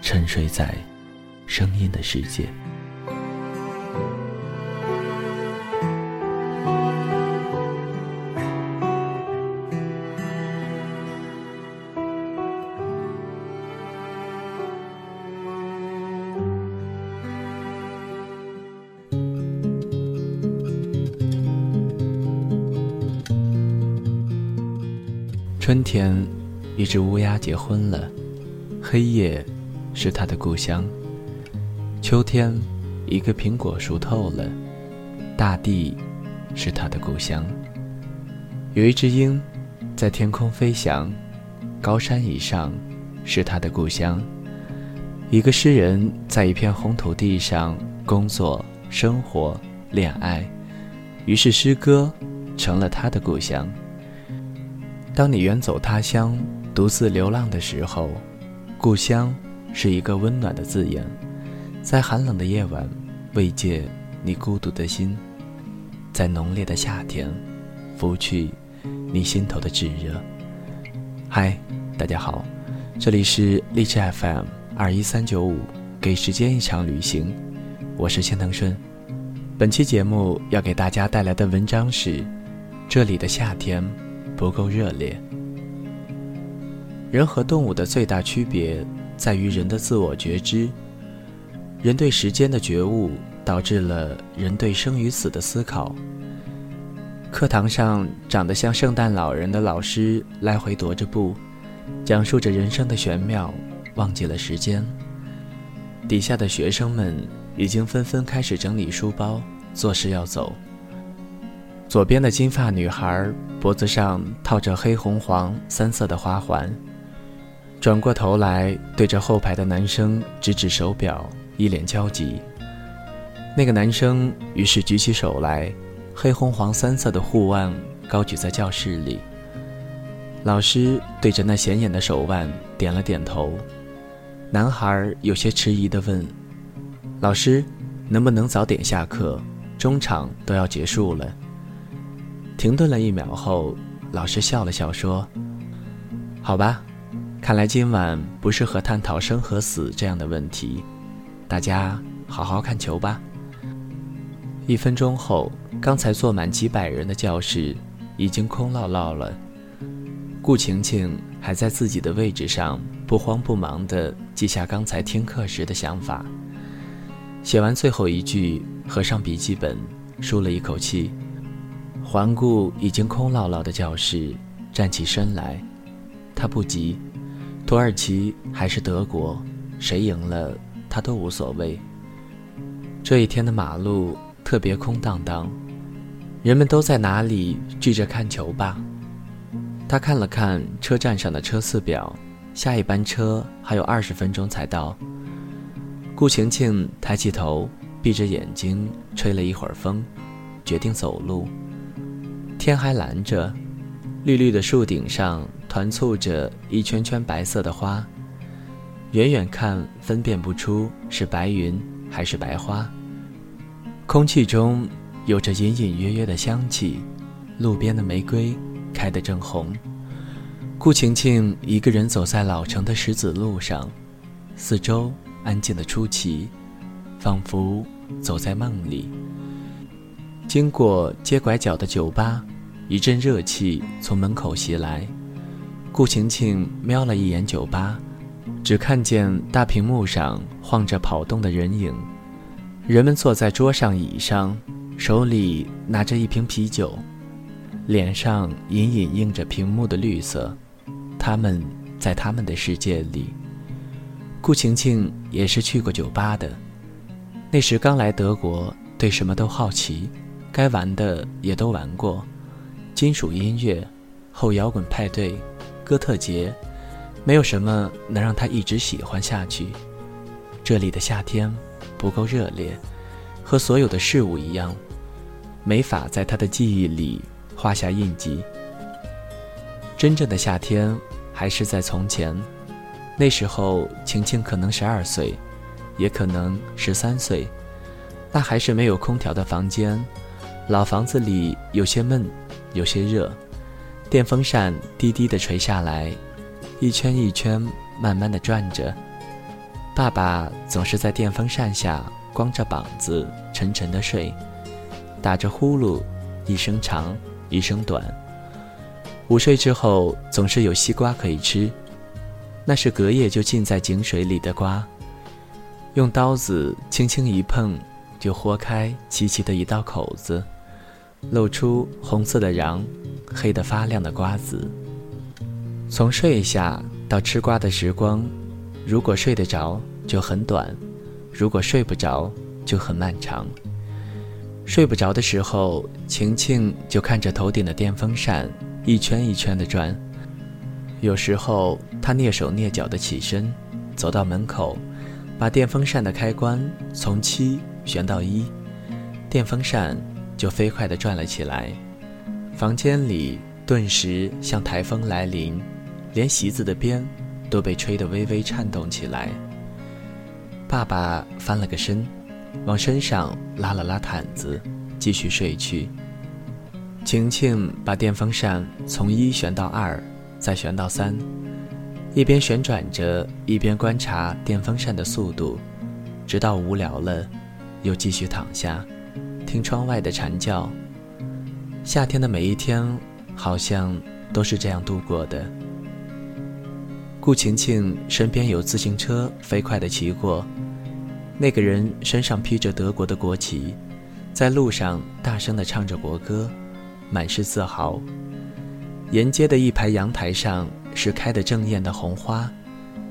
沉睡在声音的世界。春天，一只乌鸦结婚了，黑夜是他的故乡。秋天，一个苹果熟透了，大地是他的故乡。有一只鹰在天空飞翔，高山以上是他的故乡。一个诗人在一片红土地上工作、生活、恋爱，于是诗歌成了他的故乡。当你远走他乡，独自流浪的时候，故乡是一个温暖的字眼，在寒冷的夜晚慰藉你孤独的心，在浓烈的夏天拂去你心头的炙热。嗨，大家好，这里是励志 FM 二一三九五，给时间一场旅行，我是千藤顺。本期节目要给大家带来的文章是：这里的夏天。不够热烈。人和动物的最大区别在于人的自我觉知。人对时间的觉悟，导致了人对生与死的思考。课堂上长得像圣诞老人的老师来回踱着步，讲述着人生的玄妙，忘记了时间。底下的学生们已经纷纷开始整理书包，作势要走。左边的金发女孩脖子上套着黑红黄三色的花环，转过头来对着后排的男生指指手表，一脸焦急。那个男生于是举起手来，黑红黄三色的护腕高举在教室里。老师对着那显眼的手腕点了点头。男孩有些迟疑地问：“老师，能不能早点下课？中场都要结束了。”停顿了一秒后，老师笑了笑说：“好吧，看来今晚不适合探讨生和死这样的问题，大家好好看球吧。”一分钟后，刚才坐满几百人的教室已经空落落了。顾晴晴还在自己的位置上不慌不忙地记下刚才听课时的想法。写完最后一句，合上笔记本，舒了一口气。环顾已经空落落的教室，站起身来。他不急，土耳其还是德国，谁赢了他都无所谓。这一天的马路特别空荡荡，人们都在哪里聚着看球吧？他看了看车站上的车次表，下一班车还有二十分钟才到。顾晴晴抬起头，闭着眼睛吹了一会儿风，决定走路。天还蓝着，绿绿的树顶上团簇着一圈圈白色的花，远远看分辨不出是白云还是白花。空气中有着隐隐约约的香气，路边的玫瑰开得正红。顾晴晴一个人走在老城的石子路上，四周安静的出奇，仿佛走在梦里。经过街拐角的酒吧，一阵热气从门口袭来。顾晴晴瞄了一眼酒吧，只看见大屏幕上晃着跑动的人影，人们坐在桌上椅上，手里拿着一瓶啤酒，脸上隐隐映着屏幕的绿色。他们在他们的世界里。顾晴晴也是去过酒吧的，那时刚来德国，对什么都好奇，该玩的也都玩过，金属音乐、后摇滚派对、哥特节，没有什么能让他一直喜欢下去。这里的夏天不够热烈，和所有的事物一样，没法在他的记忆里画下印记。真正的夏天还是在从前。那时候，晴晴可能十二岁，也可能十三岁。那还是没有空调的房间，老房子里有些闷，有些热。电风扇低低的垂下来，一圈一圈，慢慢的转着。爸爸总是在电风扇下光着膀子沉沉的睡，打着呼噜，一声长，一声短。午睡之后，总是有西瓜可以吃。那是隔夜就浸在井水里的瓜，用刀子轻轻一碰，就豁开齐齐的一道口子，露出红色的瓤，黑得发亮的瓜子。从睡下到吃瓜的时光，如果睡得着就很短，如果睡不着就很漫长。睡不着的时候，晴晴就看着头顶的电风扇一圈一圈的转。有时候，她蹑手蹑脚地起身，走到门口，把电风扇的开关从七旋到一，电风扇就飞快地转了起来。房间里顿时像台风来临，连席子的边都被吹得微微颤动起来。爸爸翻了个身，往身上拉了拉毯子，继续睡去。晴晴把电风扇从一旋到二。再旋到三，一边旋转着，一边观察电风扇的速度，直到无聊了，又继续躺下，听窗外的蝉叫。夏天的每一天，好像都是这样度过的。顾晴晴身边有自行车飞快地骑过，那个人身上披着德国的国旗，在路上大声地唱着国歌，满是自豪。沿街的一排阳台上是开得正艳的红花，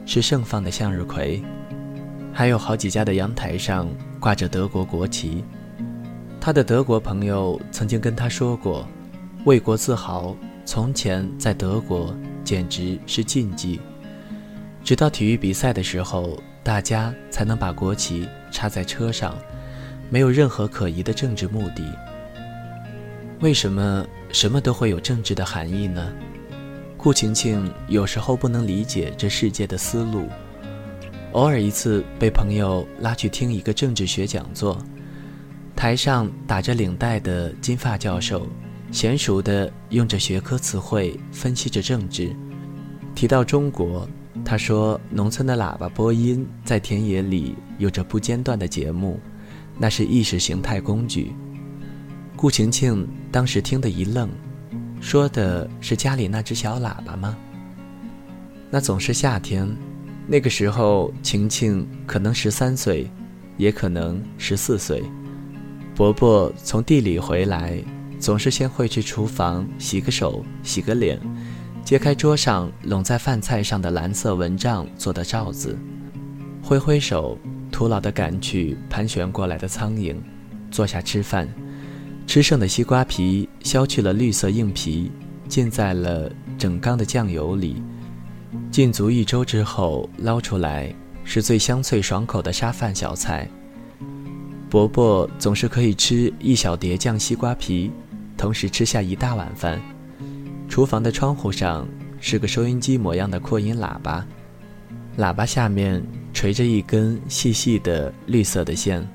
是盛放的向日葵，还有好几家的阳台上挂着德国国旗。他的德国朋友曾经跟他说过，为国自豪从前在德国简直是禁忌，直到体育比赛的时候，大家才能把国旗插在车上，没有任何可疑的政治目的。为什么？什么都会有政治的含义呢？顾晴晴有时候不能理解这世界的思路。偶尔一次被朋友拉去听一个政治学讲座，台上打着领带的金发教授，娴熟地用着学科词汇分析着政治。提到中国，他说：“农村的喇叭播音在田野里有着不间断的节目，那是意识形态工具。”顾晴晴当时听得一愣，说的是家里那只小喇叭吗？那总是夏天，那个时候晴晴可能十三岁，也可能十四岁。伯伯从地里回来，总是先会去厨房洗个手、洗个脸，揭开桌上拢在饭菜上的蓝色蚊帐做的罩子，挥挥手，徒劳地赶去盘旋过来的苍蝇，坐下吃饭。吃剩的西瓜皮削去了绿色硬皮，浸在了整缸的酱油里，浸足一周之后捞出来，是最香脆爽口的沙饭小菜。伯伯总是可以吃一小碟酱西瓜皮，同时吃下一大碗饭。厨房的窗户上是个收音机模样的扩音喇叭，喇叭下面垂着一根细细的绿色的线。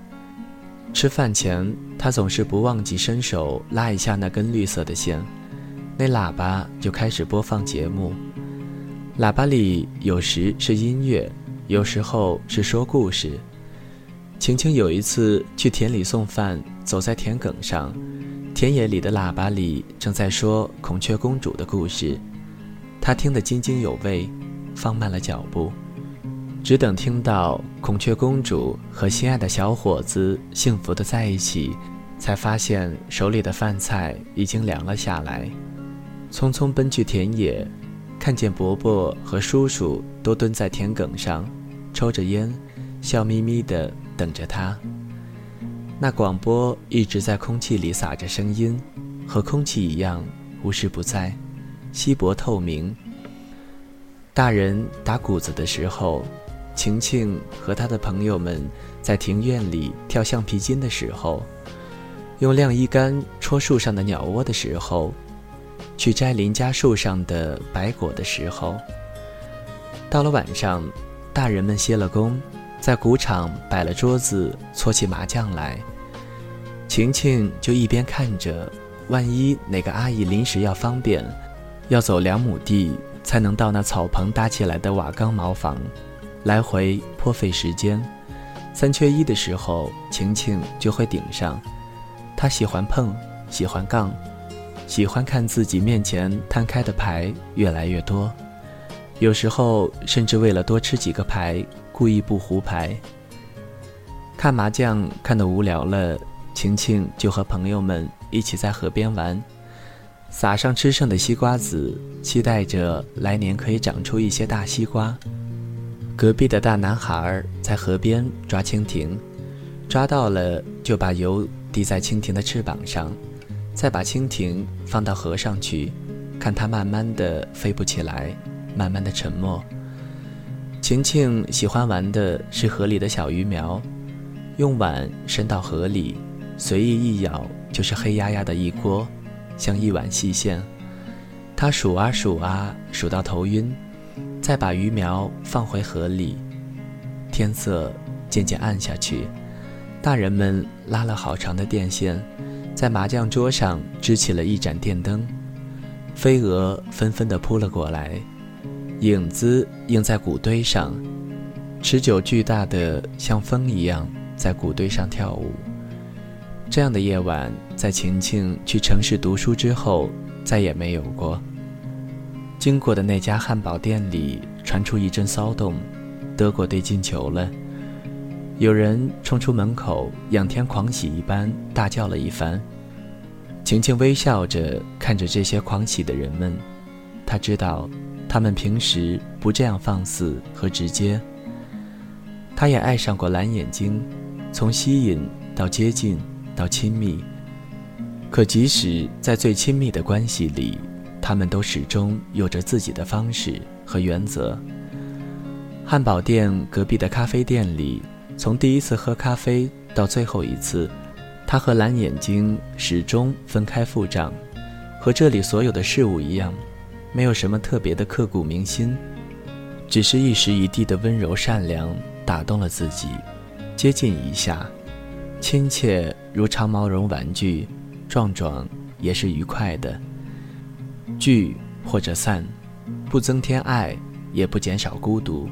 吃饭前，他总是不忘记伸手拉一下那根绿色的线，那喇叭就开始播放节目。喇叭里有时是音乐，有时候是说故事。晴晴有一次去田里送饭，走在田埂上，田野里的喇叭里正在说孔雀公主的故事，她听得津津有味，放慢了脚步。只等听到孔雀公主和心爱的小伙子幸福的在一起，才发现手里的饭菜已经凉了下来。匆匆奔去田野，看见伯伯和叔叔都蹲在田埂上，抽着烟，笑眯眯地等着他。那广播一直在空气里撒着声音，和空气一样无时不在，稀薄透明。大人打谷子的时候，晴晴和他的朋友们在庭院里跳橡皮筋的时候，用晾衣杆戳树上的鸟窝的时候，去摘邻家树上的白果的时候，到了晚上，大人们歇了工，在谷场摆了桌子，搓起麻将来，晴晴就一边看着，万一哪个阿姨临时要方便，要走两亩地。才能到那草棚搭起来的瓦岗茅房，来回颇费时间。三缺一的时候，晴晴就会顶上。她喜欢碰，喜欢杠，喜欢看自己面前摊开的牌越来越多。有时候甚至为了多吃几个牌，故意不胡牌。看麻将看得无聊了，晴晴就和朋友们一起在河边玩。撒上吃剩的西瓜籽，期待着来年可以长出一些大西瓜。隔壁的大男孩在河边抓蜻蜓，抓到了就把油滴在蜻蜓的翅膀上，再把蜻蜓放到河上去，看它慢慢的飞不起来，慢慢的沉没。晴晴喜欢玩的是河里的小鱼苗，用碗伸到河里，随意一舀就是黑压压的一锅。像一碗细线，他数啊数啊，数到头晕，再把鱼苗放回河里。天色渐渐暗下去，大人们拉了好长的电线，在麻将桌上支起了一盏电灯。飞蛾纷纷地扑了过来，影子映在谷堆上，持久巨大的，像风一样在谷堆上跳舞。这样的夜晚，在晴晴去城市读书之后，再也没有过。经过的那家汉堡店里传出一阵骚动，德国队进球了。有人冲出门口，仰天狂喜一般大叫了一番。晴晴微笑着看着这些狂喜的人们，她知道，他们平时不这样放肆和直接。他也爱上过蓝眼睛，从吸引到接近。到亲密，可即使在最亲密的关系里，他们都始终有着自己的方式和原则。汉堡店隔壁的咖啡店里，从第一次喝咖啡到最后一次，他和蓝眼睛始终分开付账，和这里所有的事物一样，没有什么特别的刻骨铭心，只是一时一地的温柔善良打动了自己，接近一下。亲切如长毛绒玩具，壮壮也是愉快的。聚或者散，不增添爱，也不减少孤独。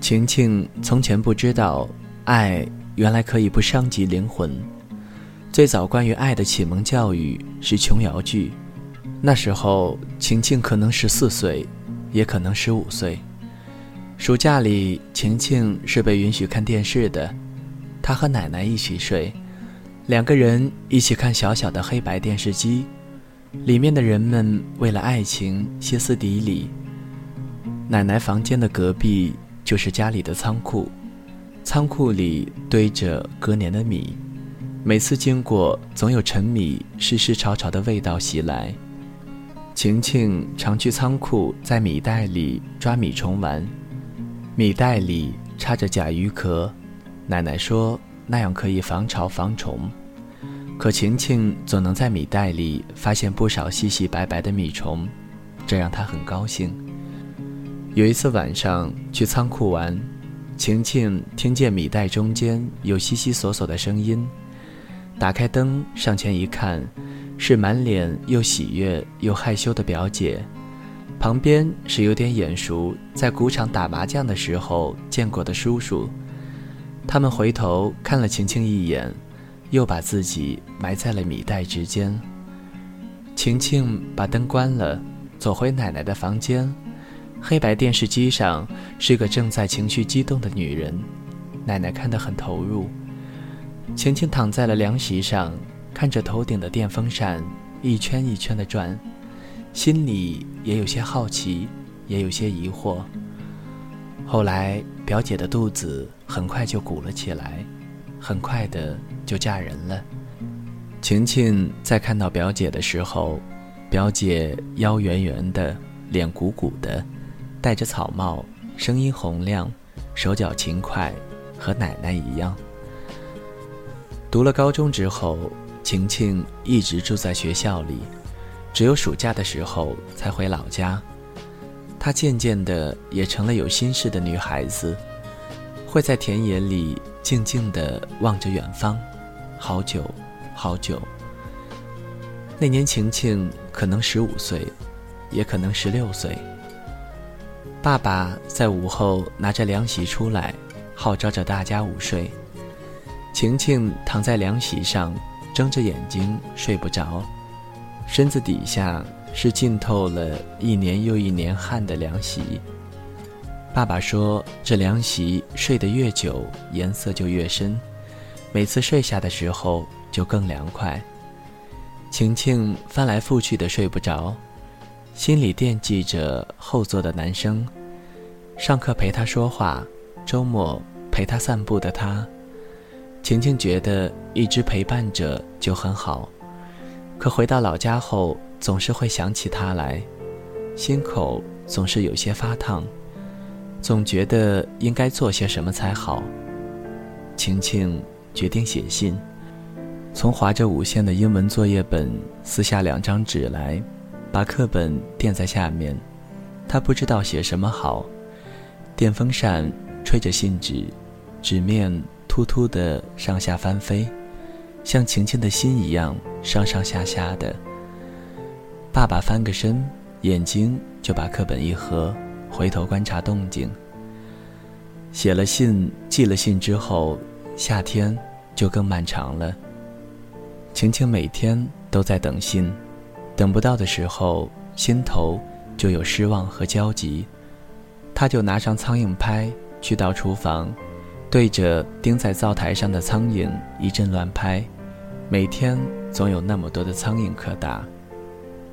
晴晴从前不知道，爱原来可以不伤及灵魂。最早关于爱的启蒙教育是琼瑶剧，那时候晴晴可能十四岁，也可能十五岁。暑假里，晴晴是被允许看电视的。她和奶奶一起睡，两个人一起看小小的黑白电视机，里面的人们为了爱情歇斯底里。奶奶房间的隔壁就是家里的仓库，仓库里堆着隔年的米，每次经过总有陈米湿湿潮潮的味道袭来。晴晴常去仓库，在米袋里抓米虫玩，米袋里插着甲鱼壳。奶奶说那样可以防潮防虫，可晴晴总能在米袋里发现不少细细白白的米虫，这让她很高兴。有一次晚上去仓库玩，晴晴听见米袋中间有悉悉索索的声音，打开灯上前一看，是满脸又喜悦又害羞的表姐，旁边是有点眼熟，在谷场打麻将的时候见过的叔叔。他们回头看了晴晴一眼，又把自己埋在了米袋之间。晴晴把灯关了，走回奶奶的房间，黑白电视机上是个正在情绪激动的女人，奶奶看得很投入。晴晴躺在了凉席上，看着头顶的电风扇一圈一圈的转，心里也有些好奇，也有些疑惑。后来，表姐的肚子很快就鼓了起来，很快的就嫁人了。晴晴在看到表姐的时候，表姐腰圆圆的，脸鼓鼓的。戴着草帽，声音洪亮，手脚勤快，和奶奶一样。读了高中之后，晴晴一直住在学校里，只有暑假的时候才回老家。她渐渐的也成了有心事的女孩子，会在田野里静静的望着远方，好久，好久。那年晴晴可能十五岁，也可能十六岁。爸爸在午后拿着凉席出来，号召着大家午睡。晴晴躺在凉席上，睁着眼睛睡不着，身子底下是浸透了一年又一年汗的凉席。爸爸说：“这凉席睡得越久，颜色就越深，每次睡下的时候就更凉快。”晴晴翻来覆去的睡不着。心里惦记着后座的男生，上课陪他说话，周末陪他散步的他。晴晴觉得一直陪伴着就很好，可回到老家后，总是会想起他来，心口总是有些发烫，总觉得应该做些什么才好。晴晴决定写信，从划着五线的英文作业本撕下两张纸来。把课本垫在下面，他不知道写什么好。电风扇吹着信纸，纸面突突的上下翻飞，像晴晴的心一样上上下下的。爸爸翻个身，眼睛就把课本一合，回头观察动静。写了信，寄了信之后，夏天就更漫长了。晴晴每天都在等信。等不到的时候，心头就有失望和焦急，他就拿上苍蝇拍，去到厨房，对着钉在灶台上的苍蝇一阵乱拍，每天总有那么多的苍蝇可打，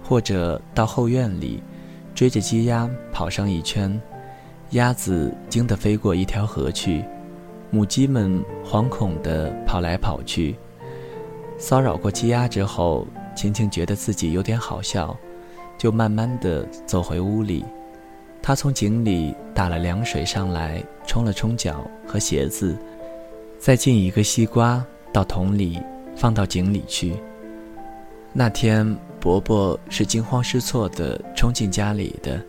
或者到后院里，追着鸡鸭跑上一圈，鸭子惊得飞过一条河去，母鸡们惶恐地跑来跑去，骚扰过鸡鸭之后。晴晴觉得自己有点好笑，就慢慢的走回屋里。他从井里打了凉水上来，冲了冲脚和鞋子，再进一个西瓜到桶里，放到井里去。那天，伯伯是惊慌失措的冲进家里的，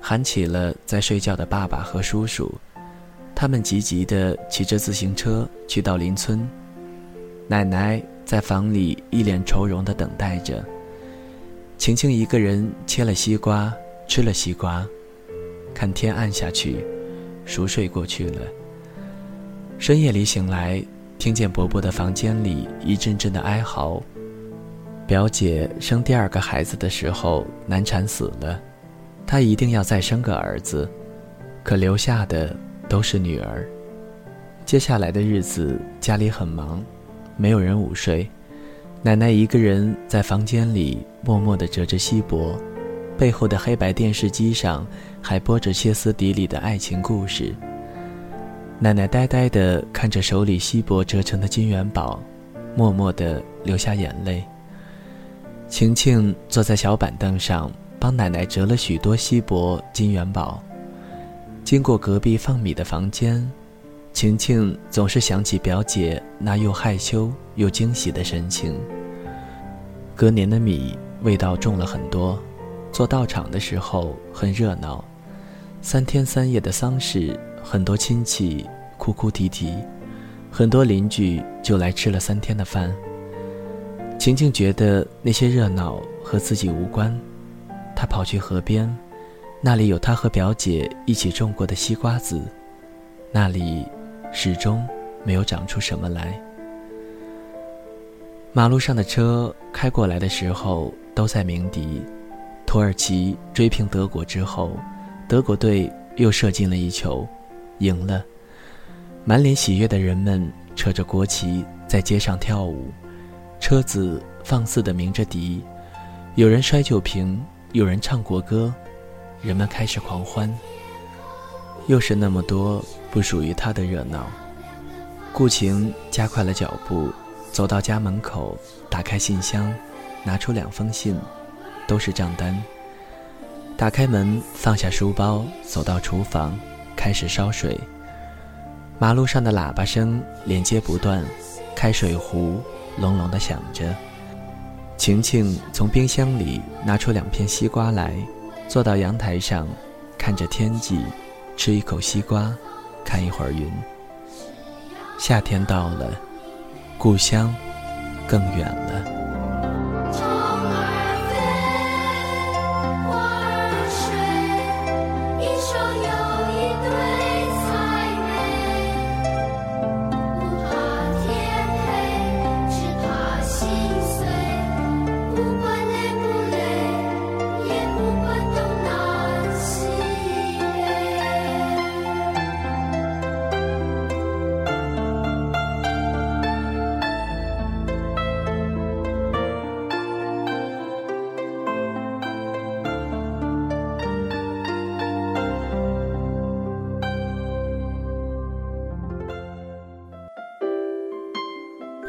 喊起了在睡觉的爸爸和叔叔。他们急急地骑着自行车去到邻村。奶奶。在房里一脸愁容地等待着。晴晴一个人切了西瓜，吃了西瓜，看天暗下去，熟睡过去了。深夜里醒来，听见伯伯的房间里一阵阵的哀嚎。表姐生第二个孩子的时候难产死了，她一定要再生个儿子，可留下的都是女儿。接下来的日子家里很忙。没有人午睡，奶奶一个人在房间里默默地折着锡箔，背后的黑白电视机上还播着歇斯底里的爱情故事。奶奶呆呆地看着手里锡箔折成的金元宝，默默地流下眼泪。晴晴坐在小板凳上，帮奶奶折了许多锡箔金元宝。经过隔壁放米的房间。晴晴总是想起表姐那又害羞又惊喜的神情。隔年的米味道重了很多，做道场的时候很热闹，三天三夜的丧事，很多亲戚哭哭啼啼，很多邻居就来吃了三天的饭。晴晴觉得那些热闹和自己无关，她跑去河边，那里有她和表姐一起种过的西瓜子，那里。始终没有长出什么来。马路上的车开过来的时候都在鸣笛。土耳其追平德国之后，德国队又射进了一球，赢了。满脸喜悦的人们扯着国旗在街上跳舞，车子放肆地鸣着笛，有人摔酒瓶，有人唱国歌，人们开始狂欢。又是那么多不属于他的热闹。顾晴加快了脚步，走到家门口，打开信箱，拿出两封信，都是账单。打开门，放下书包，走到厨房，开始烧水。马路上的喇叭声连接不断，开水壶隆隆的响着。晴晴从冰箱里拿出两片西瓜来，坐到阳台上，看着天际，吃一口西瓜，看一会儿云。夏天到了，故乡更远了。